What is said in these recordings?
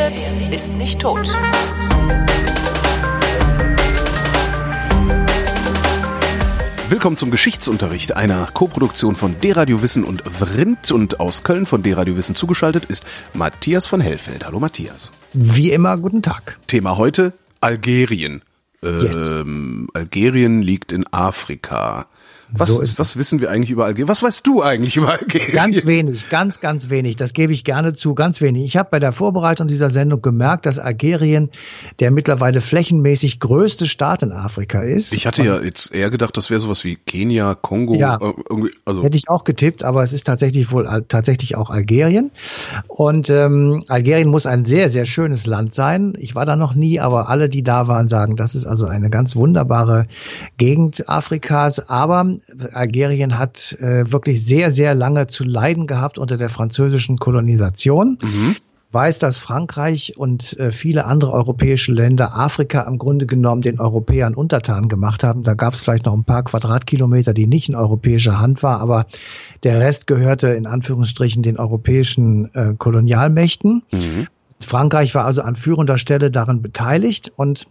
redet, ist nicht tot. Willkommen zum Geschichtsunterricht, einer Koproduktion von D-Radio Wissen und Vrindt und aus Köln von D-Radio Wissen zugeschaltet ist Matthias von Hellfeld. Hallo Matthias. Wie immer, guten Tag. Thema heute Algerien. Yes. Ähm, Algerien liegt in Afrika. Was, So ist was wissen wir eigentlich über Algerien? Was weißt du eigentlich über Algerien? Ganz wenig, ganz, ganz wenig. Das gebe ich gerne zu, ganz wenig. Ich habe bei der Vorbereitung dieser Sendung gemerkt, dass Algerien der mittlerweile flächenmäßig größte Staat in Afrika ist. Ich hatte ja Und jetzt eher gedacht, das wäre sowas wie Kenia, Kongo. Ja. äh, also Hätte ich auch getippt, aber es ist tatsächlich wohl tatsächlich auch Algerien. Und ähm, Algerien muss ein sehr, sehr schönes Land sein. Ich war da noch nie, aber alle, die da waren, sagen, das ist also eine ganz wunderbare Gegend Afrikas. Aber Algerien hat äh, wirklich sehr, sehr lange zu leiden gehabt unter der französischen Kolonisation. Weiß, dass Frankreich und äh, viele andere europäische Länder Afrika im Grunde genommen den Europäern untertan gemacht haben. Da gab es vielleicht noch ein paar Quadratkilometer, die nicht in europäischer Hand war, aber der Rest gehörte in Anführungsstrichen den europäischen äh, Kolonialmächten. mhm. Frankreich war also an führender Stelle daran beteiligt und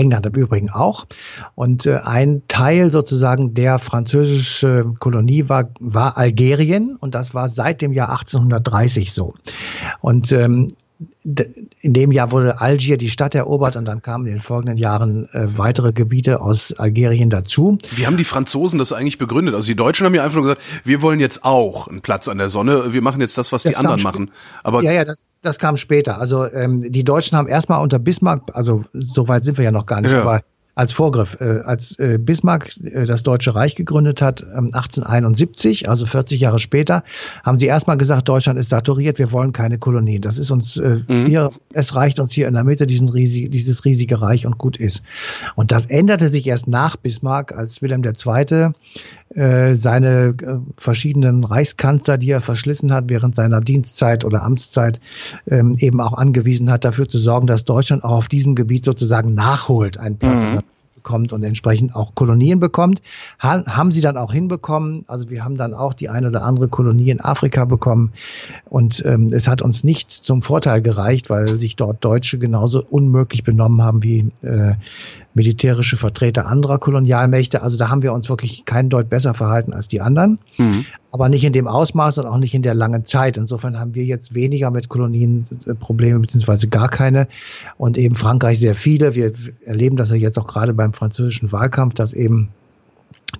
England im Übrigen auch. Und äh, ein Teil sozusagen der französische Kolonie war, war Algerien und das war seit dem Jahr 1830 so. Und ähm, in dem Jahr wurde Algier die Stadt erobert und dann kamen in den folgenden Jahren äh, weitere Gebiete aus Algerien dazu. Wie haben die Franzosen das eigentlich begründet? Also die Deutschen haben ja einfach nur gesagt, wir wollen jetzt auch einen Platz an der Sonne, wir machen jetzt das, was die Das kam anderen machen. Aber Ja, ja, das, das kam später. Also ähm, die Deutschen haben erstmal unter Bismarck, also so weit sind wir ja noch gar nicht, Ja. aber als Vorgriff, äh, als äh, Bismarck äh, das Deutsche Reich gegründet hat, ähm, 1871, also 40 Jahre später, haben sie erstmal gesagt, Deutschland ist saturiert, wir wollen keine Kolonien. Das ist uns äh, hier, es reicht uns hier in der Mitte diesen riesig, dieses riesige Reich und gut ist. Und das änderte sich erst nach Bismarck, als Wilhelm II seine äh, verschiedenen Reichskanzler, die er verschlissen hat während seiner Dienstzeit oder Amtszeit, ähm, eben auch angewiesen hat, dafür zu sorgen, dass Deutschland auch auf diesem Gebiet sozusagen nachholt, einen Platz der bekommt und entsprechend auch Kolonien bekommt. Ha haben sie dann auch hinbekommen. Also wir haben dann auch die eine oder andere Kolonie in Afrika bekommen. Und ähm, es hat uns nicht zum Vorteil gereicht, weil sich dort Deutsche genauso unmöglich benommen haben wie äh, militärische Vertreter anderer Kolonialmächte. Also da haben wir uns wirklich kein Deut besser verhalten als die anderen. Mhm. Aber nicht in dem Ausmaß und auch nicht in der langen Zeit. Insofern haben wir jetzt weniger mit Kolonien äh, Probleme, beziehungsweise gar keine. Und eben Frankreich sehr viele. Wir erleben das ja jetzt auch gerade beim französischen Wahlkampf, dass eben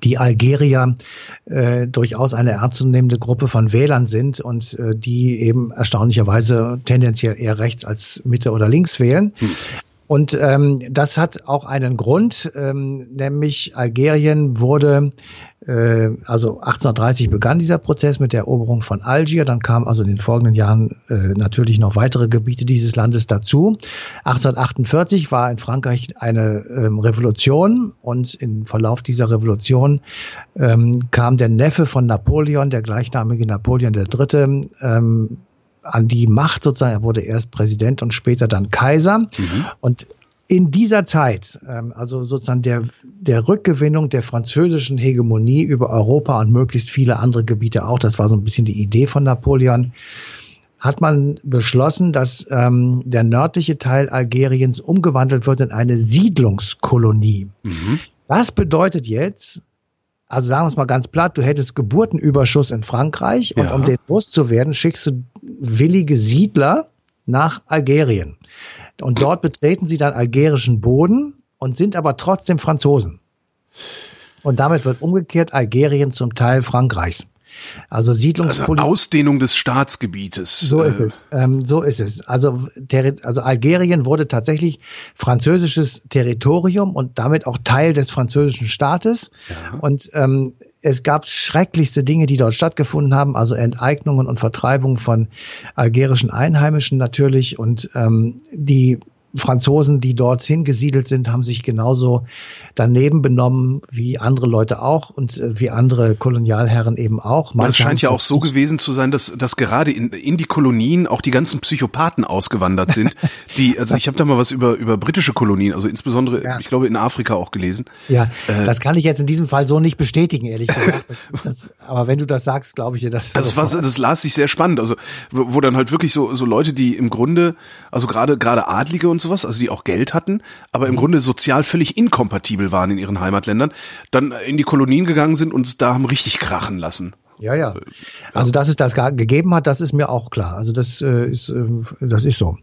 die Algerier äh, durchaus eine ernstzunehmende Gruppe von Wählern sind und äh, die eben erstaunlicherweise tendenziell eher rechts als Mitte oder links wählen. Und ähm, das hat auch einen Grund, ähm, nämlich Algerien wurde, äh, also 1830 begann dieser Prozess mit der Eroberung von Algier, dann kamen also in den folgenden Jahren äh, natürlich noch weitere Gebiete dieses Landes dazu. 1848 war in Frankreich eine ähm, Revolution und im Verlauf dieser Revolution ähm, kam der Neffe von Napoleon, der gleichnamige Napoleon III., ähm, an die Macht sozusagen. Er wurde erst Präsident und später dann Kaiser. Und in dieser Zeit, ähm, also sozusagen der, der Rückgewinnung der französischen Hegemonie über Europa und möglichst viele andere Gebiete auch, das war so ein bisschen die Idee von Napoleon, hat man beschlossen, dass ähm, der nördliche Teil Algeriens umgewandelt wird in eine Siedlungskolonie. Das bedeutet jetzt, also sagen wir es mal ganz platt, du hättest Geburtenüberschuss in Frankreich und Ja. um den loszuwerden, schickst du willige Siedler nach Algerien. Und dort betreten sie dann algerischen Boden und sind aber trotzdem Franzosen. Und damit wird umgekehrt Algerien zum Teil Frankreichs. Also also Siedlungspolitik. Ausdehnung des Staatsgebietes. So ist Äh, es. Ähm, so ist es. Also, also Algerien wurde tatsächlich französisches Territorium und damit auch Teil des französischen Staates. Und ähm, es gab schrecklichste Dinge, die dort stattgefunden haben, also Enteignungen und Vertreibung von algerischen Einheimischen natürlich und ähm, die Franzosen, die dorthin gesiedelt sind, haben sich genauso daneben benommen wie andere Leute auch und äh, wie andere Kolonialherren eben auch. es scheint ja auch so gewesen zu sein, dass, dass gerade in, in die Kolonien auch die ganzen Psychopathen ausgewandert sind. die, also ich habe da mal was über, über britische Kolonien, also insbesondere, ja. ich glaube, in Afrika auch gelesen. Ja, äh, das kann ich jetzt in diesem Fall so nicht bestätigen, ehrlich gesagt. Das, das, aber wenn du das sagst, glaube ich dir, dass das. Das, war, das las sich sehr spannend. Also wo, wo dann halt wirklich so, so Leute, die im Grunde, also gerade gerade Adlige und sowas, also die auch Geld hatten, aber im mhm. Grunde sozial völlig inkompatibel waren in ihren Heimatländern, dann in die Kolonien gegangen sind und da haben richtig krachen lassen. Ja, ja. Also, dass es das gegeben hat, das ist mir auch klar. Also, das äh, ist, äh, das ist so.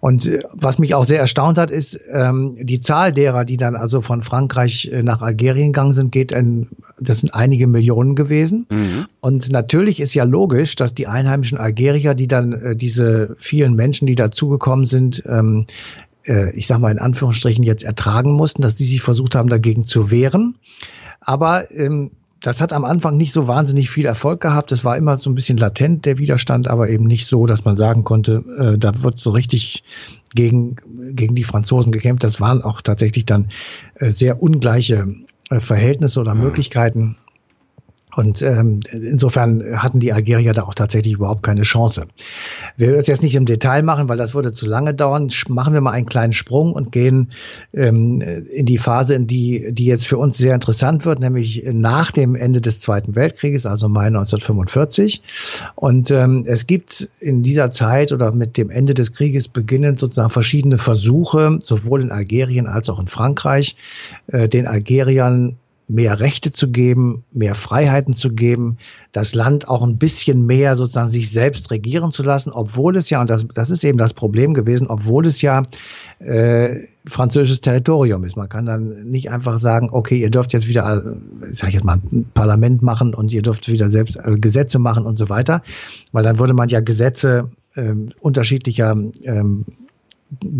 Und äh, was mich auch sehr erstaunt hat, ist, ähm, die Zahl derer, die dann also von Frankreich äh, nach Algerien gegangen sind, geht ein, das sind einige Millionen gewesen. Mhm. Und natürlich ist ja logisch, dass die einheimischen Algerier, die dann äh, diese vielen Menschen, die dazugekommen sind, ähm, äh, ich sag mal in Anführungsstrichen jetzt ertragen mussten, dass die sich versucht haben, dagegen zu wehren. Aber ähm, das hat am Anfang nicht so wahnsinnig viel Erfolg gehabt. Es war immer so ein bisschen latent, der Widerstand, aber eben nicht so, dass man sagen konnte, äh, da wird so richtig gegen, gegen die Franzosen gekämpft. Das waren auch tatsächlich dann äh, sehr ungleiche äh, Verhältnisse oder mhm. Möglichkeiten. Und ähm, insofern hatten die Algerier da auch tatsächlich überhaupt keine Chance. Wir werden das jetzt nicht im Detail machen, weil das würde zu lange dauern. Machen wir mal einen kleinen Sprung und gehen ähm, in die Phase, in die, die jetzt für uns sehr interessant wird, nämlich nach dem Ende des Zweiten Weltkrieges, also Mai 1945. Und ähm, es gibt in dieser Zeit oder mit dem Ende des Krieges beginnen sozusagen verschiedene Versuche, sowohl in Algerien als auch in Frankreich, äh, den Algeriern mehr Rechte zu geben, mehr Freiheiten zu geben, das Land auch ein bisschen mehr sozusagen sich selbst regieren zu lassen, obwohl es ja, und das, das ist eben das Problem gewesen, obwohl es ja äh, französisches Territorium ist. Man kann dann nicht einfach sagen, okay, ihr dürft jetzt wieder, äh, sag ich jetzt mal, ein Parlament machen und ihr dürft wieder selbst äh, Gesetze machen und so weiter, weil dann würde man ja Gesetze äh, unterschiedlicher ähm,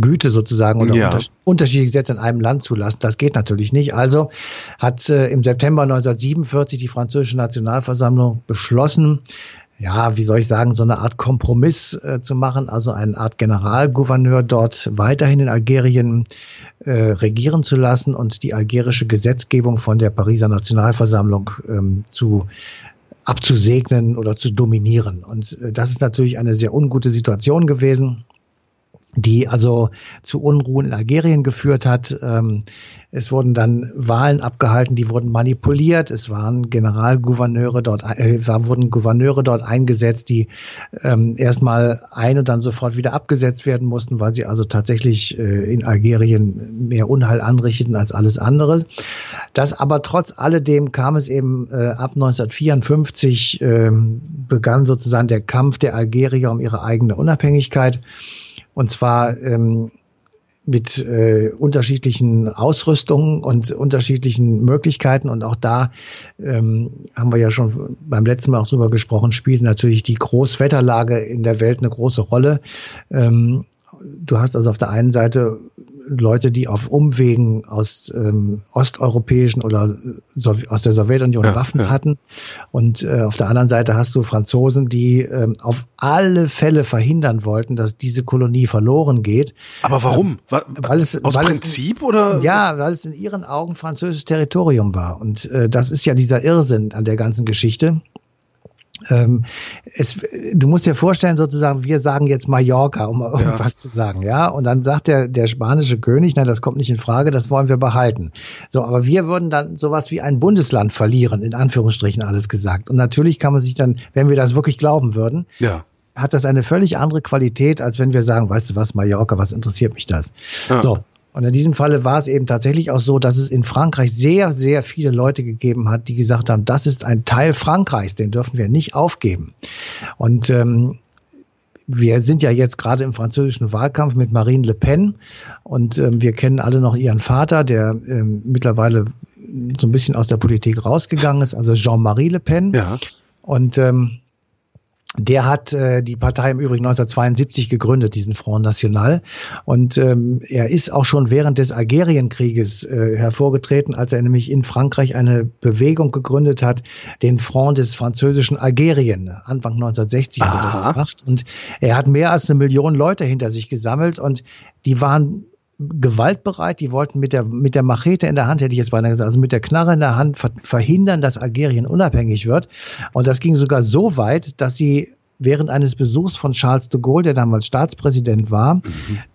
Güte sozusagen oder ja. unter, unterschiedliche Gesetze in einem Land zulassen. Das geht natürlich nicht. Also hat äh, im September 1947 die französische Nationalversammlung beschlossen, ja, wie soll ich sagen, so eine Art Kompromiss äh, zu machen, also eine Art Generalgouverneur dort weiterhin in Algerien äh, regieren zu lassen und die algerische Gesetzgebung von der Pariser Nationalversammlung ähm, zu abzusegnen oder zu dominieren. Und äh, das ist natürlich eine sehr ungute Situation gewesen die also zu Unruhen in Algerien geführt hat. Ähm, es wurden dann Wahlen abgehalten, die wurden manipuliert. Es waren Generalgouverneure dort, äh, wurden Gouverneure dort eingesetzt, die ähm, erstmal ein und dann sofort wieder abgesetzt werden mussten, weil sie also tatsächlich äh, in Algerien mehr Unheil anrichteten als alles andere. Das aber trotz alledem kam es eben äh, ab 1954 äh, begann sozusagen der Kampf der Algerier um ihre eigene Unabhängigkeit. Und zwar ähm, mit äh, unterschiedlichen Ausrüstungen und unterschiedlichen Möglichkeiten. Und auch da ähm, haben wir ja schon beim letzten Mal auch drüber gesprochen, spielt natürlich die Großwetterlage in der Welt eine große Rolle. Ähm, du hast also auf der einen Seite Leute, die auf Umwegen aus ähm, osteuropäischen oder so, aus der Sowjetunion ja, Waffen ja. hatten. Und äh, auf der anderen Seite hast du Franzosen, die ähm, auf alle Fälle verhindern wollten, dass diese Kolonie verloren geht. Aber warum? Ähm, weil es, aus weil Prinzip es, oder? Ja, weil es in ihren Augen französisches Territorium war. Und äh, das ist ja dieser Irrsinn an der ganzen Geschichte ähm, es, du musst dir vorstellen, sozusagen, wir sagen jetzt Mallorca, um ja. irgendwas zu sagen, ja. Und dann sagt der, der spanische König, nein, das kommt nicht in Frage, das wollen wir behalten. So, aber wir würden dann sowas wie ein Bundesland verlieren, in Anführungsstrichen alles gesagt. Und natürlich kann man sich dann, wenn wir das wirklich glauben würden, ja. hat das eine völlig andere Qualität, als wenn wir sagen, weißt du was, Mallorca, was interessiert mich das? Ja. So. Und in diesem Falle war es eben tatsächlich auch so, dass es in Frankreich sehr, sehr viele Leute gegeben hat, die gesagt haben, das ist ein Teil Frankreichs, den dürfen wir nicht aufgeben. Und ähm, wir sind ja jetzt gerade im französischen Wahlkampf mit Marine Le Pen und ähm, wir kennen alle noch ihren Vater, der ähm, mittlerweile so ein bisschen aus der Politik rausgegangen ist, also Jean-Marie Le Pen. Ja. Und ähm, der hat äh, die Partei im Übrigen 1972 gegründet, diesen Front National. Und ähm, er ist auch schon während des Algerienkrieges äh, hervorgetreten, als er nämlich in Frankreich eine Bewegung gegründet hat, den Front des französischen Algerien. Anfang 1960 hat er das gemacht. Und er hat mehr als eine Million Leute hinter sich gesammelt und die waren gewaltbereit, die wollten mit der, mit der Machete in der Hand, hätte ich jetzt beinahe gesagt, also mit der Knarre in der Hand ver verhindern, dass Algerien unabhängig wird. Und das ging sogar so weit, dass sie während eines Besuchs von Charles de Gaulle, der damals Staatspräsident war, mhm.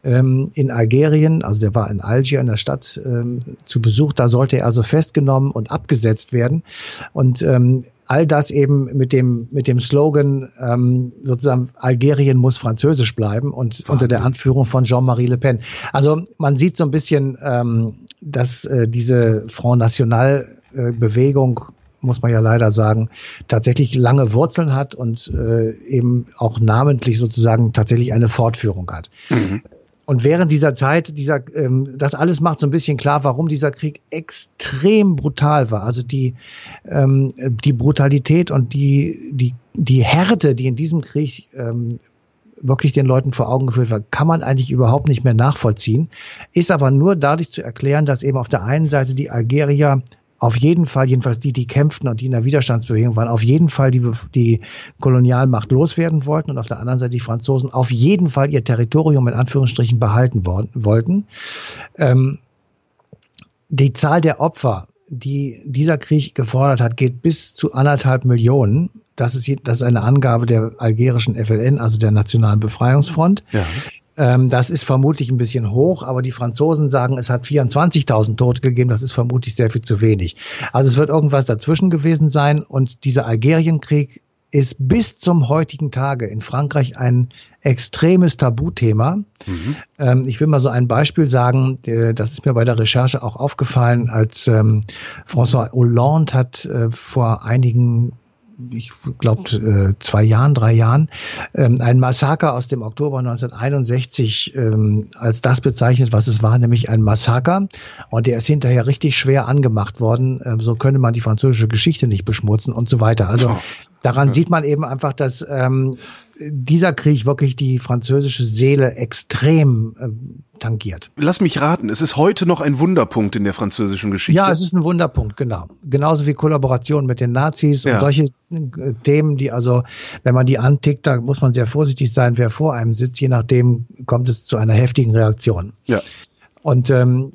ähm, in Algerien, also der war in Algier in der Stadt ähm, zu Besuch, da sollte er also festgenommen und abgesetzt werden. Und ähm, all das eben mit dem, mit dem Slogan ähm, sozusagen Algerien muss französisch bleiben und Wahnsinn. unter der Anführung von Jean-Marie Le Pen. Also man sieht so ein bisschen, ähm, dass äh, diese Front National äh, Bewegung muss man ja leider sagen, tatsächlich lange Wurzeln hat und äh, eben auch namentlich sozusagen tatsächlich eine Fortführung hat. Mhm. Und während dieser Zeit, dieser, ähm, das alles macht so ein bisschen klar, warum dieser Krieg extrem brutal war. Also die, ähm, die Brutalität und die, die, die Härte, die in diesem Krieg ähm, wirklich den Leuten vor Augen geführt wird, kann man eigentlich überhaupt nicht mehr nachvollziehen. Ist aber nur dadurch zu erklären, dass eben auf der einen Seite die Algerier auf jeden Fall, jedenfalls die, die kämpften und die in der Widerstandsbewegung waren, auf jeden Fall die, die Kolonialmacht loswerden wollten und auf der anderen Seite die Franzosen auf jeden Fall ihr Territorium in Anführungsstrichen behalten wollten. Ähm, die Zahl der Opfer, die dieser Krieg gefordert hat, geht bis zu anderthalb Millionen. Das ist, das ist eine Angabe der algerischen FLN, also der Nationalen Befreiungsfront. Ja. Ähm, das ist vermutlich ein bisschen hoch, aber die Franzosen sagen, es hat 24.000 Tote gegeben. Das ist vermutlich sehr viel zu wenig. Also es wird irgendwas dazwischen gewesen sein. Und dieser Algerienkrieg ist bis zum heutigen Tage in Frankreich ein extremes Tabuthema. Mhm. Ähm, ich will mal so ein Beispiel sagen, das ist mir bei der Recherche auch aufgefallen, als ähm, François Hollande hat äh, vor einigen ich glaube, äh, zwei Jahren, drei Jahren, ähm, ein Massaker aus dem Oktober 1961 ähm, als das bezeichnet, was es war, nämlich ein Massaker. Und der ist hinterher richtig schwer angemacht worden. Ähm, so könne man die französische Geschichte nicht beschmutzen und so weiter. Also daran ja. sieht man eben einfach, dass ähm, dieser Krieg wirklich die französische Seele extrem äh, tangiert. Lass mich raten, es ist heute noch ein Wunderpunkt in der französischen Geschichte. Ja, es ist ein Wunderpunkt, genau. Genauso wie Kollaboration mit den Nazis ja. und solche äh, Themen, die also, wenn man die antickt, da muss man sehr vorsichtig sein, wer vor einem sitzt, je nachdem kommt es zu einer heftigen Reaktion. Ja. Und ähm,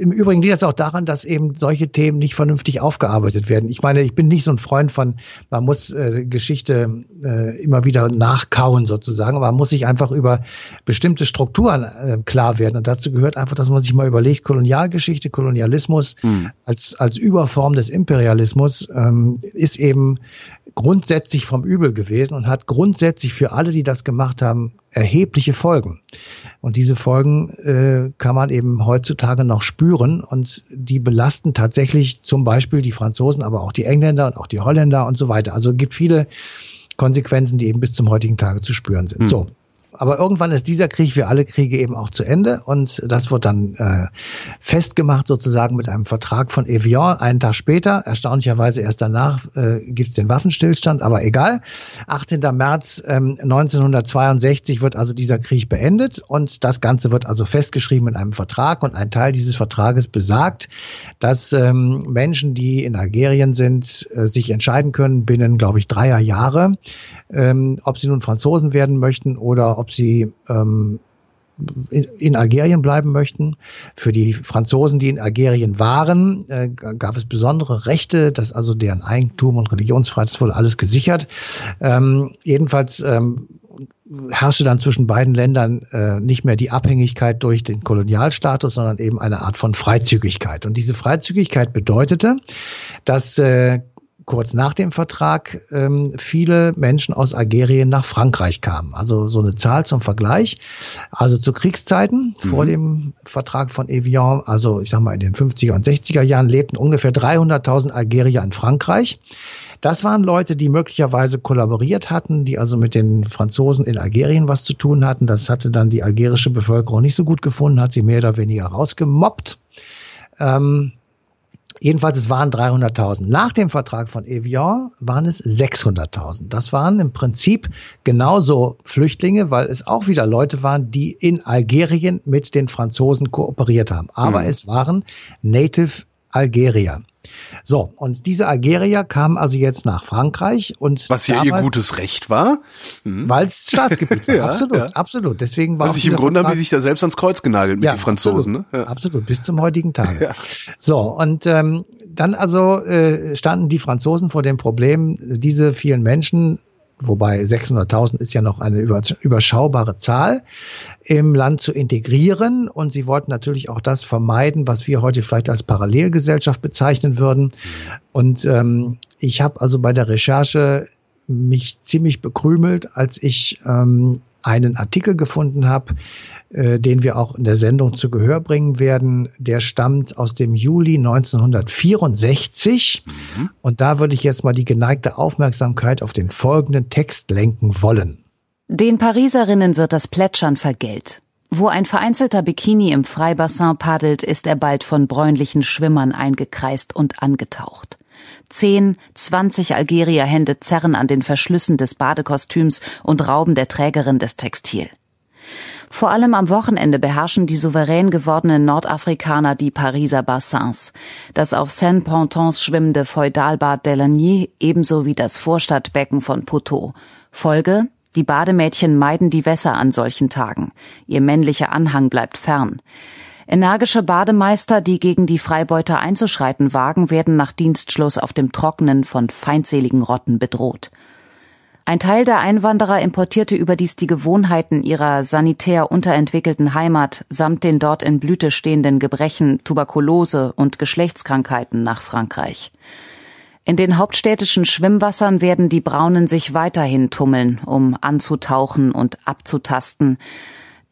im Übrigen liegt das auch daran, dass eben solche Themen nicht vernünftig aufgearbeitet werden. Ich meine, ich bin nicht so ein Freund von, man muss äh, Geschichte äh, immer wieder nachkauen sozusagen, aber man muss sich einfach über bestimmte Strukturen äh, klar werden. Und dazu gehört einfach, dass man sich mal überlegt, Kolonialgeschichte, Kolonialismus mhm. als, als Überform des Imperialismus ähm, ist eben grundsätzlich vom Übel gewesen und hat grundsätzlich für alle, die das gemacht haben, erhebliche Folgen. Und diese Folgen äh, kann man eben heutzutage noch spüren und die belasten tatsächlich zum Beispiel die Franzosen, aber auch die Engländer und auch die Holländer und so weiter. Also es gibt viele Konsequenzen, die eben bis zum heutigen Tage zu spüren sind. Hm. So, aber irgendwann ist dieser Krieg wie alle Kriege eben auch zu Ende und das wird dann äh, festgemacht sozusagen mit einem Vertrag von Evian. Einen Tag später, erstaunlicherweise erst danach, äh, gibt es den Waffenstillstand, aber egal. 18. März ähm, 1962 wird also dieser Krieg beendet und das Ganze wird also festgeschrieben in einem Vertrag und ein Teil dieses Vertrages besagt, dass ähm, Menschen, die in Algerien sind, äh, sich entscheiden können binnen, glaube ich, dreier Jahre, ähm, ob sie nun Franzosen werden möchten oder ob sie ähm, in, Algerien bleiben möchten. Für die Franzosen, die in Algerien waren, äh, gab es besondere Rechte, dass also deren Eigentum und Religionsfreiheit wohl alles gesichert. Ähm, jedenfalls ähm, herrschte dann zwischen beiden Ländern äh, nicht mehr die Abhängigkeit durch den Kolonialstatus, sondern eben eine Art von Freizügigkeit. Und diese Freizügigkeit bedeutete, dass äh, kurz nach dem Vertrag ähm, viele Menschen aus Algerien nach Frankreich kamen. Also so eine Zahl zum Vergleich. Also zu Kriegszeiten mhm. vor dem Vertrag von Evian, also ich sag mal in den 50er und 60er Jahren lebten ungefähr 300.000 Algerier in Frankreich. Das waren Leute, die möglicherweise kollaboriert hatten, die also mit den Franzosen in Algerien was zu tun hatten. Das hatte dann die algerische Bevölkerung nicht so gut gefunden, hat sie mehr oder weniger rausgemobbt. Ähm, Jedenfalls, es waren 300.000. Nach dem Vertrag von Evian waren es 600.000. Das waren im Prinzip genauso Flüchtlinge, weil es auch wieder Leute waren, die in Algerien mit den Franzosen kooperiert haben. Aber mhm. es waren Native Algerier. So, und diese Algerier kamen also jetzt nach Frankreich und was ja ihr gutes Recht war, hm. weil es Staatsgebiet war. ja, absolut, ja. absolut. Deswegen war also sich im Grunde haben die sich da selbst ans Kreuz genagelt mit ja, den Franzosen. Absolut, ne? ja. absolut, bis zum heutigen Tage. So, und ähm, dann also äh, standen die Franzosen vor dem Problem, diese vielen Menschen wobei 600.000 ist ja noch eine überschaubare Zahl, im Land zu integrieren. Und sie wollten natürlich auch das vermeiden, was wir heute vielleicht als Parallelgesellschaft bezeichnen würden. Und ähm, ich habe also bei der Recherche mich ziemlich bekrümelt, als ich ähm, einen Artikel gefunden habe, äh, den wir auch in der Sendung zu Gehör bringen werden. Der stammt aus dem Juli 1964. Mhm. Und da würde ich jetzt mal die geneigte Aufmerksamkeit auf den folgenden Text lenken wollen. Den Pariserinnen wird das Plätschern vergällt. Wo ein vereinzelter Bikini im Freibassin paddelt, ist er bald von bräunlichen Schwimmern eingekreist und angetaucht. Zehn, zwanzig Algerierhände zerren an den Verschlüssen des Badekostüms und rauben der Trägerin des Textil. Vor allem am Wochenende beherrschen die souverän gewordenen Nordafrikaner die Pariser Bassins. Das auf Seine-Pontons schwimmende Feudalbad Delagny ebenso wie das Vorstadtbecken von Poteau. Folge? Die Bademädchen meiden die Wässer an solchen Tagen. Ihr männlicher Anhang bleibt fern. Energische Bademeister, die gegen die Freibeuter einzuschreiten wagen, werden nach Dienstschluss auf dem Trockenen von feindseligen Rotten bedroht. Ein Teil der Einwanderer importierte überdies die Gewohnheiten ihrer sanitär unterentwickelten Heimat samt den dort in Blüte stehenden Gebrechen, Tuberkulose und Geschlechtskrankheiten nach Frankreich. In den hauptstädtischen Schwimmwassern werden die Braunen sich weiterhin tummeln, um anzutauchen und abzutasten,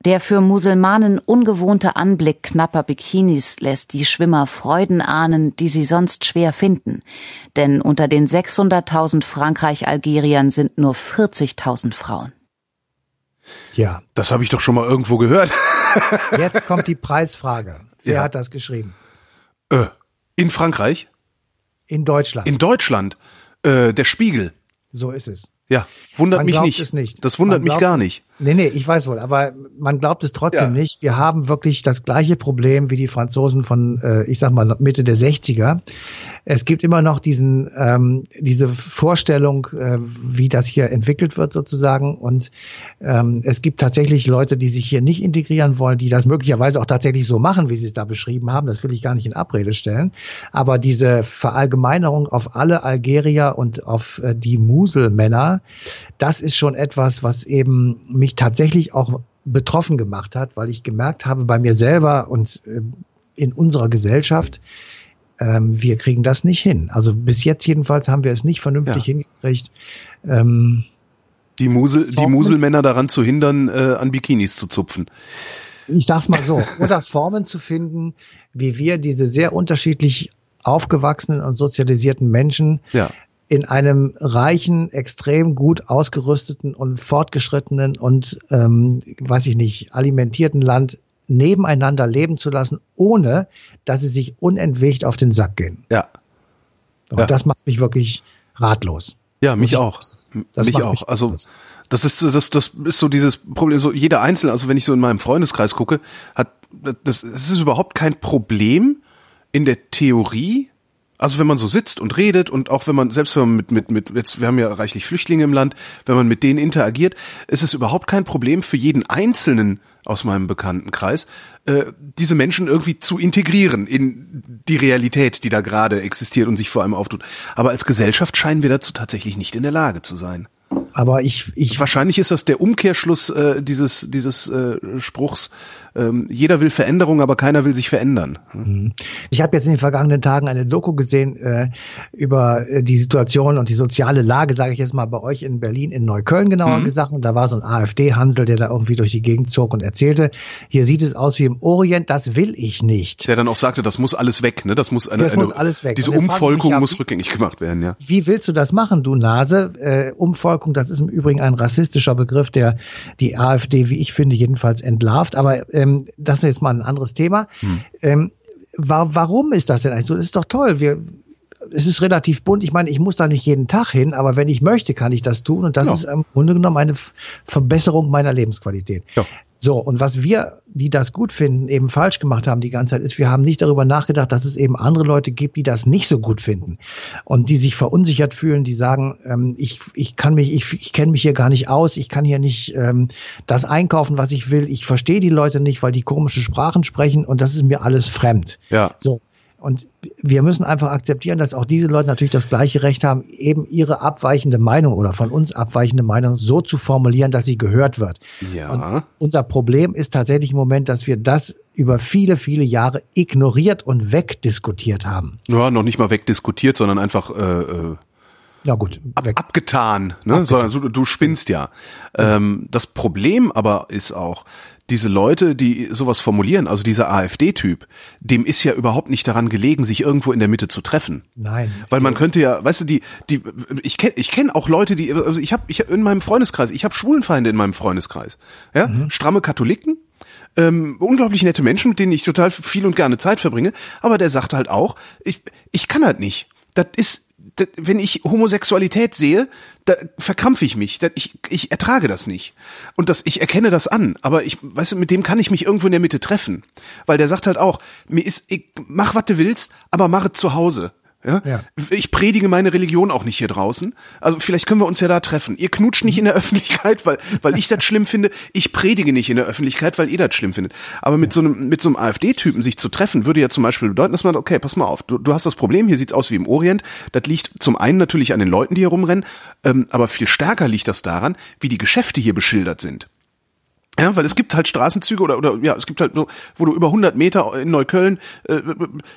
der für Musulmanen ungewohnte Anblick knapper Bikinis lässt die Schwimmer Freuden ahnen, die sie sonst schwer finden. Denn unter den 600.000 Frankreich-Algeriern sind nur 40.000 Frauen. Ja. Das habe ich doch schon mal irgendwo gehört. Jetzt kommt die Preisfrage. Wer ja. hat das geschrieben? Äh, in Frankreich? In Deutschland. In Deutschland. Äh, der Spiegel. So ist es. Ja, wundert man mich nicht. nicht. Das wundert mich gar nicht. Nee, nee, ich weiß wohl, aber man glaubt es trotzdem ja. nicht. Wir haben wirklich das gleiche Problem wie die Franzosen von, äh, ich sag mal, Mitte der 60er. Es gibt immer noch diesen, ähm, diese Vorstellung, äh, wie das hier entwickelt wird sozusagen. Und ähm, es gibt tatsächlich Leute, die sich hier nicht integrieren wollen, die das möglicherweise auch tatsächlich so machen, wie sie es da beschrieben haben. Das will ich gar nicht in Abrede stellen. Aber diese Verallgemeinerung auf alle Algerier und auf äh, die Muselmänner, das ist schon etwas, was eben mich mich tatsächlich auch betroffen gemacht hat, weil ich gemerkt habe bei mir selber und äh, in unserer Gesellschaft, ähm, wir kriegen das nicht hin. Also bis jetzt jedenfalls haben wir es nicht vernünftig ja. hingekriegt. Ähm, die, Musel, die Muselmänner daran zu hindern, äh, an Bikinis zu zupfen. Ich sag's mal so. Oder Formen zu finden, wie wir diese sehr unterschiedlich aufgewachsenen und sozialisierten Menschen ja in einem reichen, extrem gut ausgerüsteten und fortgeschrittenen und, ähm, weiß ich nicht, alimentierten Land nebeneinander leben zu lassen, ohne dass sie sich unentwegt auf den Sack gehen. Ja. Und ja. das macht mich wirklich ratlos. Ja, mich ich, auch. Das mich auch. Mich also das ist das das ist so dieses Problem. So jeder Einzelne. Also wenn ich so in meinem Freundeskreis gucke, hat das, das ist überhaupt kein Problem in der Theorie also wenn man so sitzt und redet und auch wenn man, selbst wenn man mit, mit, mit, jetzt, wir haben ja reichlich Flüchtlinge im Land, wenn man mit denen interagiert, ist es überhaupt kein Problem für jeden Einzelnen aus meinem Bekanntenkreis, äh, diese Menschen irgendwie zu integrieren in die Realität, die da gerade existiert und sich vor allem auftut. Aber als Gesellschaft scheinen wir dazu tatsächlich nicht in der Lage zu sein. Aber ich, ich wahrscheinlich ist das der Umkehrschluss äh, dieses dieses äh, Spruchs. Ähm, jeder will Veränderung, aber keiner will sich verändern. Mhm. Ich habe jetzt in den vergangenen Tagen eine Doku gesehen äh, über äh, die Situation und die soziale Lage, sage ich jetzt mal bei euch in Berlin, in Neukölln genauer mhm. gesagt. Und da war so ein AfD-Hansel, der da irgendwie durch die Gegend zog und erzählte: Hier sieht es aus wie im Orient. Das will ich nicht. Der dann auch sagte, das muss alles weg. Ne, das muss eine, das eine muss alles weg. Diese Umvolkung mich, muss rückgängig gemacht werden. Ja. Wie willst du das machen, du Nase? Äh, Umvolkung, das ist im Übrigen ein rassistischer Begriff, der die AfD, wie ich finde, jedenfalls entlarvt. Aber ähm, das ist jetzt mal ein anderes Thema. Hm. Ähm, wa warum ist das denn eigentlich so? Das ist doch toll. Wir, es ist relativ bunt. Ich meine, ich muss da nicht jeden Tag hin, aber wenn ich möchte, kann ich das tun. Und das ja. ist im Grunde genommen eine Verbesserung meiner Lebensqualität. Ja. So, und was wir, die das gut finden, eben falsch gemacht haben die ganze Zeit, ist, wir haben nicht darüber nachgedacht, dass es eben andere Leute gibt, die das nicht so gut finden und die sich verunsichert fühlen, die sagen, ähm, ich, ich kann mich, ich, ich kenne mich hier gar nicht aus, ich kann hier nicht ähm, das einkaufen, was ich will, ich verstehe die Leute nicht, weil die komische Sprachen sprechen und das ist mir alles fremd. Ja. So, und wir müssen einfach akzeptieren, dass auch diese Leute natürlich das gleiche Recht haben, eben ihre abweichende Meinung oder von uns abweichende Meinung so zu formulieren, dass sie gehört wird. Ja. Und unser Problem ist tatsächlich im Moment, dass wir das über viele, viele Jahre ignoriert und wegdiskutiert haben. Ja, noch nicht mal wegdiskutiert, sondern einfach äh, äh, Ja gut, ab, abgetan, ne? Sondern so, du spinnst ja. Ähm, das Problem aber ist auch, diese Leute, die sowas formulieren, also dieser AfD-Typ, dem ist ja überhaupt nicht daran gelegen, sich irgendwo in der Mitte zu treffen. Nein. Weil man könnte ja, weißt du, die, die, ich kenne, ich kenne auch Leute, die, also ich habe, ich hab in meinem Freundeskreis, ich habe Schwulenfeinde in meinem Freundeskreis, ja, stramme Katholiken, ähm, unglaublich nette Menschen, mit denen ich total viel und gerne Zeit verbringe, aber der sagt halt auch, ich, ich kann halt nicht. Das ist, wenn ich Homosexualität sehe, da verkrampfe ich mich. Ich, ich ertrage das nicht. Und das, ich erkenne das an. Aber ich, weißt du, mit dem kann ich mich irgendwo in der Mitte treffen. Weil der sagt halt auch, mir ist, ich, mach was du willst, aber mach es zu Hause. Ja? Ja. Ich predige meine Religion auch nicht hier draußen. Also vielleicht können wir uns ja da treffen. Ihr knutscht nicht in der Öffentlichkeit, weil, weil ich das schlimm finde. Ich predige nicht in der Öffentlichkeit, weil ihr das schlimm findet. Aber mit so einem, mit so einem AfD-Typen sich zu treffen, würde ja zum Beispiel bedeuten, dass man, okay, pass mal auf, du, du hast das Problem, hier sieht's aus wie im Orient. Das liegt zum einen natürlich an den Leuten, die hier rumrennen, ähm, aber viel stärker liegt das daran, wie die Geschäfte hier beschildert sind. Ja, weil es gibt halt Straßenzüge oder oder ja, es gibt halt nur, wo du über 100 Meter in Neukölln äh,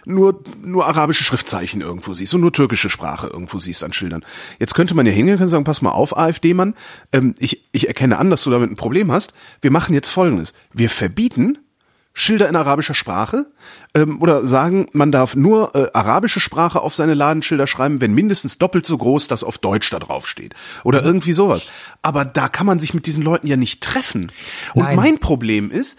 nur nur arabische Schriftzeichen irgendwo siehst und nur türkische Sprache irgendwo siehst an Schildern. Jetzt könnte man ja hingehen und sagen, pass mal auf, AfD-Mann, ähm, ich ich erkenne an, dass du damit ein Problem hast. Wir machen jetzt Folgendes: Wir verbieten Schilder in arabischer Sprache ähm, oder sagen, man darf nur äh, arabische Sprache auf seine Ladenschilder schreiben, wenn mindestens doppelt so groß das auf Deutsch da drauf steht oder irgendwie sowas. Aber da kann man sich mit diesen Leuten ja nicht treffen. Und Nein. mein Problem ist,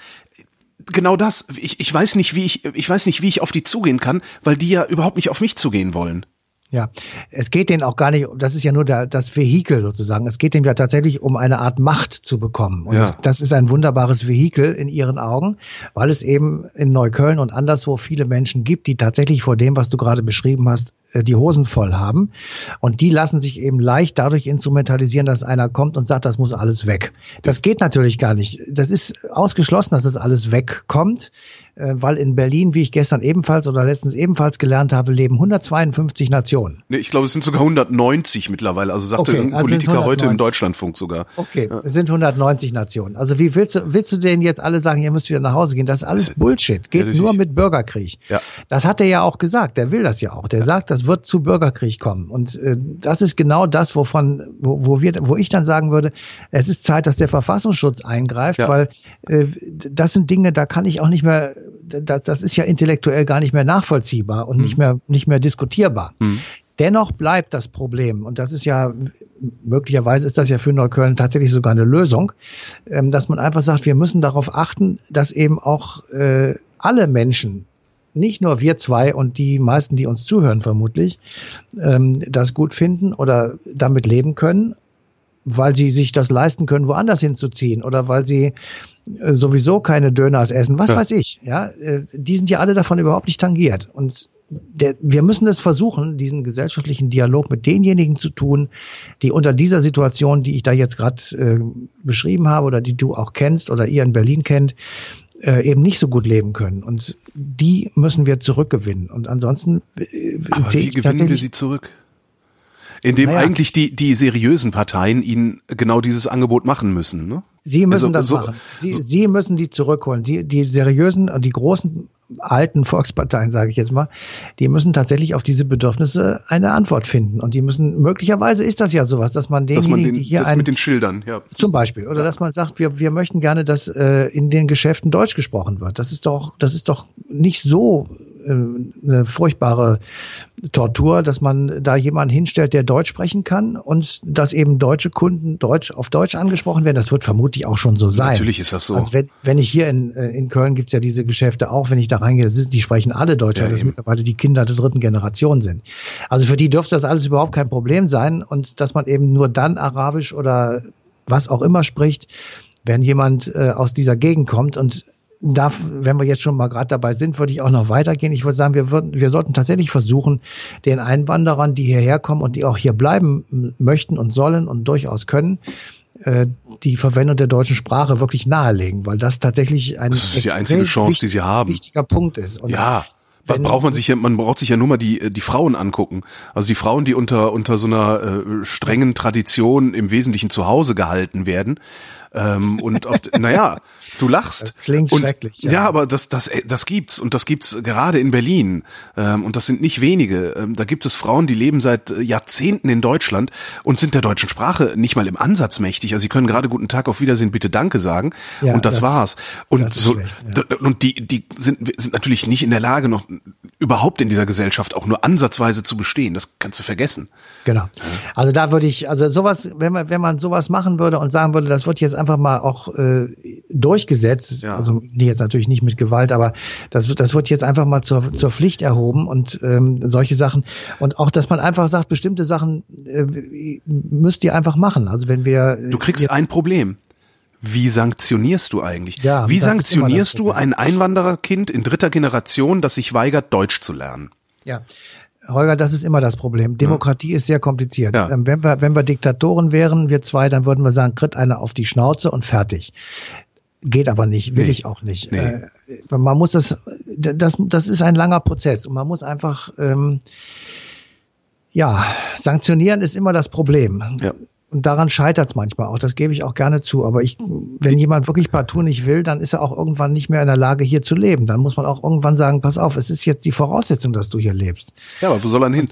genau das, ich, ich weiß nicht, wie ich, ich weiß nicht, wie ich auf die zugehen kann, weil die ja überhaupt nicht auf mich zugehen wollen. Ja, es geht denen auch gar nicht, das ist ja nur der, das Vehikel sozusagen. Es geht denen ja tatsächlich um eine Art Macht zu bekommen. Und Ja. das, ist ein wunderbares Vehikel in ihren Augen, weil es eben in Neukölln und anderswo viele Menschen gibt, die tatsächlich vor dem, was du gerade beschrieben hast, die Hosen voll haben. Und die lassen sich eben leicht dadurch instrumentalisieren, dass einer kommt und sagt, das muss alles weg. Das geht natürlich gar nicht. Das ist ausgeschlossen, dass das alles wegkommt, äh, weil in Berlin, wie ich gestern ebenfalls oder letztens ebenfalls gelernt habe, leben 152 Nationen. Nee, ich glaube, es sind sogar 190 mittlerweile, also sagte Okay, also sind Politiker heute im 190. Deutschlandfunk sogar. Okay, es sind 190 Nationen. Also wie willst du, willst du denen jetzt alle sagen, ihr müsst wieder nach Hause gehen? Das ist alles Bullshit. Geht natürlich. nur mit Bürgerkrieg. Ja. Das hat er ja auch gesagt. Der will das ja auch. Der sagt, das wird zu Bürgerkrieg kommen. Und äh, das ist genau das, wovon, wo, wo wir, wo ich dann sagen würde, es ist Zeit, dass der Verfassungsschutz eingreift, Ja. weil äh, das sind Dinge, da kann ich auch nicht mehr, das, das ist ja intellektuell gar nicht mehr nachvollziehbar und nicht mehr, nicht mehr diskutierbar. Dennoch bleibt das Problem, und das ist ja, möglicherweise ist das ja für Neukölln tatsächlich sogar eine Lösung, ähm, dass man einfach sagt, wir müssen darauf achten, dass eben auch äh, alle Menschen, nicht nur wir zwei und die meisten, die uns zuhören vermutlich, ähm, das gut finden oder damit leben können, weil sie sich das leisten können, woanders hinzuziehen oder weil sie äh, sowieso keine Döners essen, was Ja. weiß ich. Ja, äh, die sind ja alle davon überhaupt nicht tangiert. Und der, wir müssen es versuchen, diesen gesellschaftlichen Dialog mit denjenigen zu tun, die unter dieser Situation, die ich da jetzt gerade äh, beschrieben habe oder die du auch kennst oder ihr in Berlin kennt, äh, eben nicht so gut leben können. Und die müssen wir zurückgewinnen. Und ansonsten äh, Aber wie gewinnen wir sie zurück? Indem Naja. eigentlich die, die seriösen Parteien ihnen genau dieses Angebot machen müssen, ne? Sie müssen Also, das so- machen. Sie, Sie müssen die zurückholen. Die, die seriösen und die großen alten Volksparteien, sage ich jetzt mal, die müssen tatsächlich auf diese Bedürfnisse eine Antwort finden. Und die müssen, möglicherweise ist das ja sowas, dass man Dass man denjenigen, den, die hier das ein, mit den Schildern, ja. zum Beispiel, oder dass man sagt, wir, wir möchten gerne, dass äh, in den Geschäften Deutsch gesprochen wird. Das ist doch, das ist doch nicht so eine furchtbare Tortur, dass man da jemanden hinstellt, der Deutsch sprechen kann und dass eben deutsche Kunden Deutsch auf Deutsch angesprochen werden. Das wird vermutlich auch schon so sein. Natürlich ist das so. Also wenn, wenn ich hier in, äh, in Köln gibt's ja diese Geschäfte auch, wenn ich da reingehe, das die sprechen alle Deutsch, Ja, weil das eben. mittlerweile die Kinder der dritten Generation sind. Also für die dürfte das alles überhaupt kein Problem sein und dass man eben nur dann Arabisch oder was auch immer spricht, Wenn jemand äh, aus dieser Gegend kommt und darf, wenn wir jetzt schon mal gerade dabei sind, würde ich auch noch weitergehen. Ich würde sagen, wir würden, wir sollten tatsächlich versuchen, den Einwanderern, die hierher kommen und die auch hier bleiben möchten und sollen und durchaus können, äh, die Verwendung der deutschen Sprache wirklich nahelegen, weil das tatsächlich ein das ist die einzige Chance, die sie haben. wichtiger Punkt ist. Und ja. Wenn, braucht man sich ja, man braucht sich ja nur mal die die Frauen angucken. Also die Frauen, die unter unter so einer äh, strengen Tradition im Wesentlichen zu Hause gehalten werden, ähm, und oft, naja, du lachst. Das klingt und, schrecklich. Ja. ja, aber das, das, das gibt's und das gibt's gerade in Berlin. Ähm, und das sind nicht wenige. Ähm, da gibt es Frauen, die leben seit Jahrzehnten in Deutschland und sind der deutschen Sprache nicht mal im Ansatz mächtig. Also sie können gerade guten Tag auf Wiedersehen, bitte Danke sagen. Ja, und das, das war's. Und so, schlecht, ja. und die, die sind, sind natürlich nicht in der Lage, noch überhaupt in dieser Gesellschaft auch nur ansatzweise zu bestehen. Das kannst du vergessen. Genau. Also da würde ich, also sowas, wenn man, wenn man sowas machen würde und sagen würde, das wird jetzt einfach mal auch äh, durchgesetzt, ja. also die jetzt natürlich nicht mit Gewalt, aber das, wird, das wird jetzt einfach mal zur, zur Pflicht erhoben und ähm, solche Sachen. Und auch, dass man einfach sagt, bestimmte Sachen äh, müsst ihr einfach machen. Also wenn wir. Du kriegst ein Problem. Wie sanktionierst du eigentlich? Ja, Wie sanktionierst du ein Einwandererkind in dritter Generation, das sich weigert, Deutsch zu lernen? Ja. Holger, das ist immer das Problem. Demokratie ja. ist sehr kompliziert. Ja. Ähm, wenn, wir, wenn wir Diktatoren wären, wir zwei, dann würden wir sagen, kritt einer auf die Schnauze und fertig. Geht aber nicht, will nee. ich auch nicht. Nee. Äh, man muss das, das, das ist ein langer Prozess und man muss einfach, ähm, ja, sanktionieren ist immer das Problem. Ja. Und daran scheitert es manchmal auch, das gebe ich auch gerne zu. Aber ich, wenn jemand wirklich partout nicht will, dann ist er auch irgendwann nicht mehr in der Lage, hier zu leben. Dann muss man auch irgendwann sagen, pass auf, es ist jetzt die Voraussetzung, dass du hier lebst. Ja, aber wo soll er hin?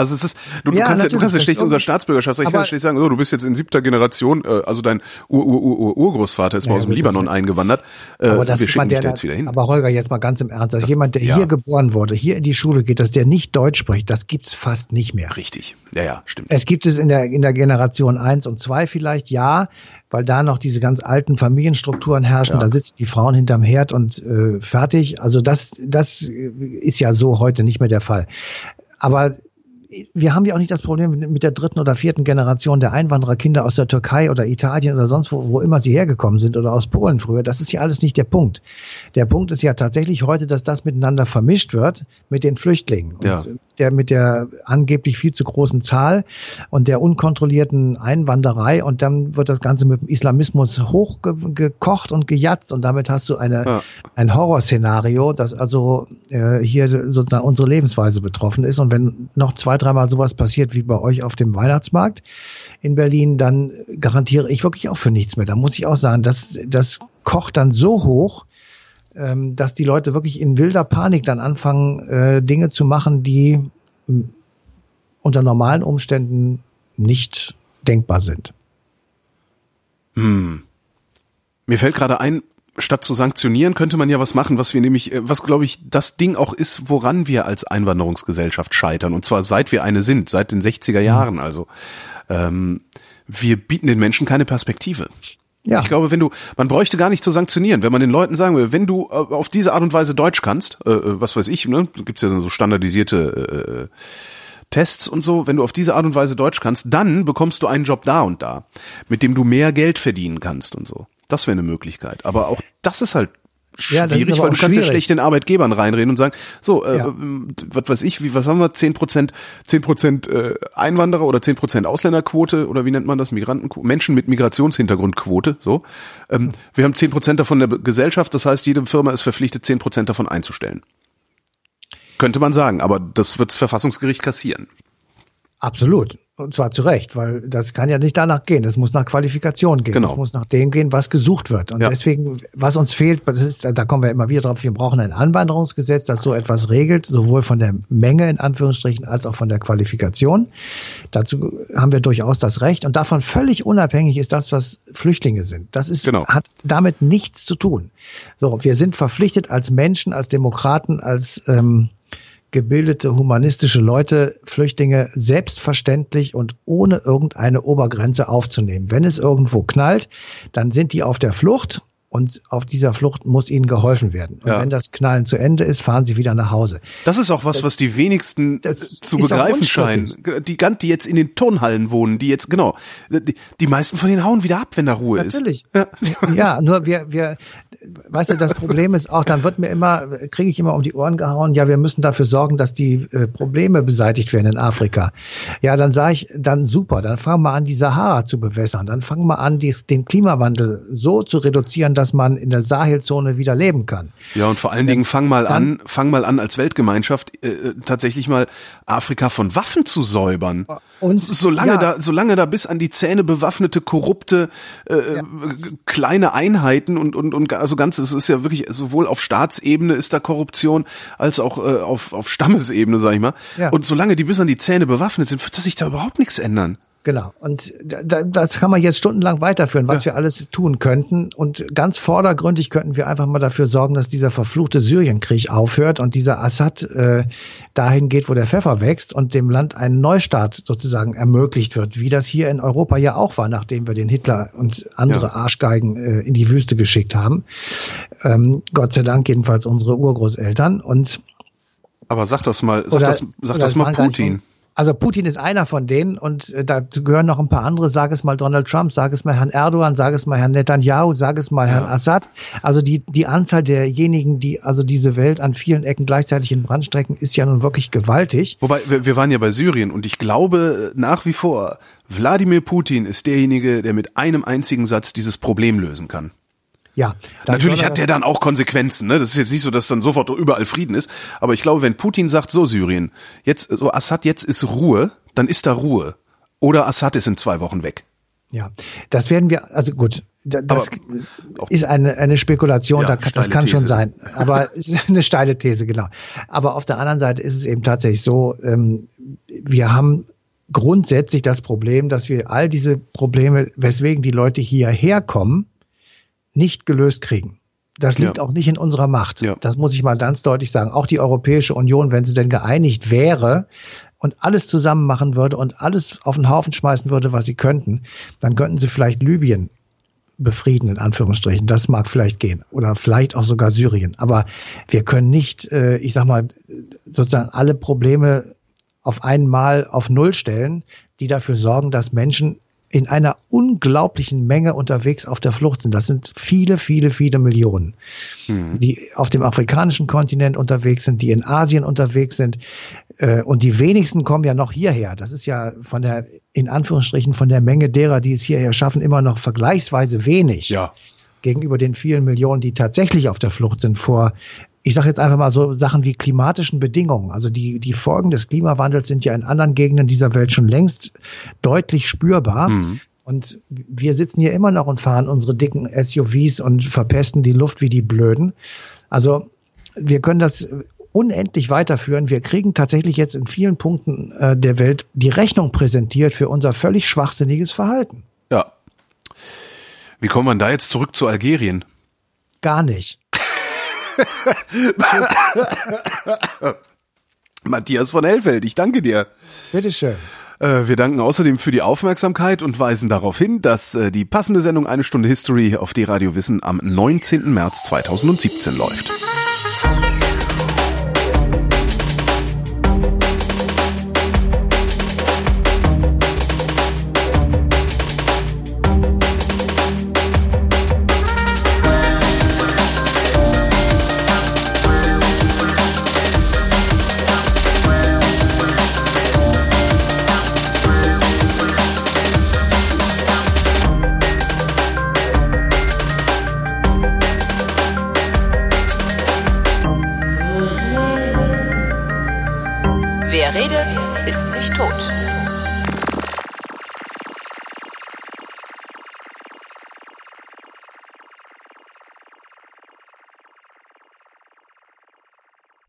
Also es ist, du, ja, du kannst ja, du kannst ja schlecht unser Staatsbürgerschaft sagen. Ich kann schlecht sagen, oh, du bist jetzt in siebter Generation, äh, also dein Ur, Ur, Ur, Urgroßvater ist mal aus dem Libanon eingewandert. Äh, aber das wir schicken dich da jetzt wieder hin. Aber Holger, jetzt mal ganz im Ernst, also jemand, der ja. hier geboren wurde, hier in die Schule geht, dass der nicht Deutsch spricht, das gibt's fast nicht mehr. Richtig. Ja, ja, stimmt. Es gibt es in der, in der Generation eins und zwei vielleicht, ja, weil da noch diese ganz alten Familienstrukturen herrschen. Ja. Da sitzen die Frauen hinterm Herd und äh, fertig. Also das, das ist ja so heute nicht mehr der Fall. Aber wir haben ja auch nicht das Problem mit der dritten oder vierten Generation der Einwandererkinder aus der Türkei oder Italien oder sonst wo, wo immer sie hergekommen sind oder aus Polen früher. Das ist ja alles nicht der Punkt. Der Punkt ist ja tatsächlich heute, dass das miteinander vermischt wird mit den Flüchtlingen. Ja. Der, mit der angeblich viel zu großen Zahl und der unkontrollierten Einwanderei und dann wird das Ganze mit dem Islamismus hochgekocht und gejatzt und damit hast du eine, ja. ein Horrorszenario, das also äh, hier sozusagen unsere Lebensweise betroffen ist und wenn noch zwei dreimal sowas passiert wie bei euch auf dem Weihnachtsmarkt in Berlin, dann garantiere ich wirklich auch für nichts mehr. Da muss ich auch sagen, das, das kocht dann so hoch, ähm, dass die Leute wirklich in wilder Panik dann anfangen, äh, Dinge zu machen, die unter normalen Umständen nicht denkbar sind. Hm. Mir fällt gerade ein, statt zu sanktionieren, könnte man ja was machen, was wir nämlich, äh, was glaube ich, das Ding auch ist, woran wir als Einwanderungsgesellschaft scheitern. Und zwar seit wir eine sind, seit den 60er Jahren. Mhm. Also ähm, wir bieten den Menschen keine Perspektive. Ja. Ich glaube, wenn du, man bräuchte gar nicht zu sanktionieren, wenn man den Leuten sagen will, wenn du äh, auf diese Art und Weise Deutsch kannst, äh, äh was weiß ich, ne, gibt's ja so standardisierte äh, Tests und so, wenn du auf diese Art und Weise Deutsch kannst, dann bekommst du einen Job da und da, mit dem du mehr Geld verdienen kannst und so. Das wäre eine Möglichkeit. Aber auch das ist halt schwierig, ja, weil du kannst ja schlecht den Arbeitgebern reinreden und sagen, so, äh, ja. was weiß ich, wie, was haben wir, zehn Prozent, zehn Prozent äh, Einwanderer oder zehn Prozent Ausländerquote oder wie nennt man das, Migranten, Menschen mit Migrationshintergrundquote, so. Ähm, wir haben zehn Prozent davon der Gesellschaft, das heißt, jede Firma ist verpflichtet, zehn Prozent davon einzustellen. Könnte man sagen, aber das wirds Verfassungsgericht kassieren. Absolut. Und zwar zu Recht, weil das kann ja nicht danach gehen. Das muss nach Qualifikation gehen. Genau. Das muss nach dem gehen, was gesucht wird. Und ja. deswegen, was uns fehlt, ist, da kommen wir immer wieder drauf, wir brauchen ein Anwanderungsgesetz, das so etwas regelt, sowohl von der Menge in Anführungsstrichen als auch von der Qualifikation. Dazu haben wir durchaus das Recht. Und davon völlig unabhängig ist das, was Flüchtlinge sind. Das ist, genau. hat damit nichts zu tun. So, wir sind verpflichtet als Menschen, als Demokraten, als ähm, gebildete, humanistische Leute, Flüchtlinge selbstverständlich und ohne irgendeine Obergrenze aufzunehmen. Wenn es irgendwo knallt, dann sind die auf der Flucht und auf dieser Flucht muss ihnen geholfen werden. Und Ja. wenn das Knallen zu Ende ist, fahren sie wieder nach Hause. Das ist auch was, was die wenigsten das zu begreifen scheinen. Die, gan- die jetzt in den Turnhallen wohnen, die jetzt, genau, die, die meisten von denen hauen wieder ab, wenn da Ruhe Natürlich. ist. Ja. Ja, nur wir, wir, weißt du, das Problem ist auch, dann wird mir immer, kriege ich immer um die Ohren gehauen, ja, wir müssen dafür sorgen, dass die äh, Probleme beseitigt werden in Afrika. Ja, dann sage ich, dann super, dann fangen wir an, die Sahara zu bewässern. Dann fangen wir an, die, den Klimawandel so zu reduzieren, dass man in der Sahelzone wieder leben kann. Ja, und vor allen Dingen fang mal Dann- an, fang mal an als Weltgemeinschaft äh, äh, tatsächlich mal Afrika von Waffen zu säubern. Und- solange ja. da, solange da bis an die Zähne bewaffnete, korrupte äh, äh, kleine Einheiten und und und also ganz, es ist ja wirklich sowohl auf Staatsebene ist da Korruption als auch äh, auf auf Stammesebene, sag ich mal. Ja. Und solange die bis an die Zähne bewaffnet sind, wird sich da überhaupt nichts ändern. Genau. Und da, da- das kann man jetzt stundenlang weiterführen, was wir alles tun könnten. Und ganz vordergründig könnten wir einfach mal dafür sorgen, dass dieser verfluchte Syrienkrieg aufhört und dieser Assad äh, dahin geht, wo der Pfeffer wächst und dem Land ein Neustart sozusagen ermöglicht wird, wie das hier in Europa ja auch war, nachdem wir den Hitler und andere Ja. Arschgeigen äh, in die Wüste geschickt haben. Ähm, Gott sei Dank jedenfalls unsere Urgroßeltern. Und Aber sag das mal, sag oder- das, sag das mal Putin. Also Putin ist einer von denen und äh, dazu gehören noch ein paar andere. Sag es mal Donald Trump, sag es mal Herrn Erdogan, sag es mal Herrn Netanyahu, sag es mal Herrn Assad. Also die, die Anzahl derjenigen, die also diese Welt an vielen Ecken gleichzeitig in Brand strecken, ist ja nun wirklich gewaltig. Wobei, wir, wir waren ja bei Syrien und ich glaube nach wie vor, Wladimir Putin ist derjenige, der mit einem einzigen Satz dieses Problem lösen kann. Ja, Natürlich hat der dann auch Konsequenzen, ne? Das ist jetzt nicht so, dass dann sofort überall Frieden ist. Aber ich glaube, wenn Putin sagt, so Syrien, jetzt, so Assad, jetzt ist Ruhe, dann ist da Ruhe. Oder Assad ist in zwei Wochen weg. Ja, das werden wir, also gut, da- das Aber- ist eine, eine Spekulation, Ja, kann, das kann schon These. sein. Aber es ist eine steile These, genau. Aber auf der anderen Seite ist es eben tatsächlich so, ähm, wir haben grundsätzlich das Problem, dass wir all diese Probleme, weswegen die Leute hierher kommen, nicht gelöst kriegen. Das liegt Ja. auch nicht in unserer Macht. Ja. Das muss ich mal ganz deutlich sagen. Auch die Europäische Union, wenn sie denn geeinigt wäre und alles zusammen machen würde und alles auf den Haufen schmeißen würde, was sie könnten, dann könnten sie vielleicht Libyen befrieden, in Anführungsstrichen. Das mag vielleicht gehen. Oder vielleicht auch sogar Syrien. Aber wir können nicht, äh, ich sag mal, sozusagen alle Probleme auf einmal auf Null stellen, die dafür sorgen, dass Menschen in einer unglaublichen Menge unterwegs auf der Flucht sind. Das sind viele, viele, viele Millionen, die auf dem afrikanischen Kontinent unterwegs sind, die in Asien unterwegs sind. Äh, Und die wenigsten kommen ja noch hierher. Das ist ja von der, in Anführungsstrichen, von der Menge derer, die es hierher schaffen, immer noch vergleichsweise wenig Ja. gegenüber den vielen Millionen, die tatsächlich auf der Flucht sind vor, ich sage jetzt einfach mal so Sachen wie klimatischen Bedingungen. Also die, die Folgen des Klimawandels sind ja in anderen Gegenden dieser Welt schon längst deutlich spürbar. Und wir sitzen hier immer noch und fahren unsere dicken SUVs und verpesten die Luft wie die Blöden. Also wir können das unendlich weiterführen. Wir kriegen tatsächlich jetzt in vielen Punkten äh, der Welt die Rechnung präsentiert für unser völlig schwachsinniges Verhalten. Ja. Wie kommt man da jetzt zurück zu Algerien? Gar nicht. Matthias von Hellfeld, ich danke dir. Bitteschön. Äh, Wir danken außerdem für die Aufmerksamkeit und weisen darauf hin, dass äh, die passende Sendung Eine Stunde History auf D-Radio Wissen am 19. März 2017 läuft.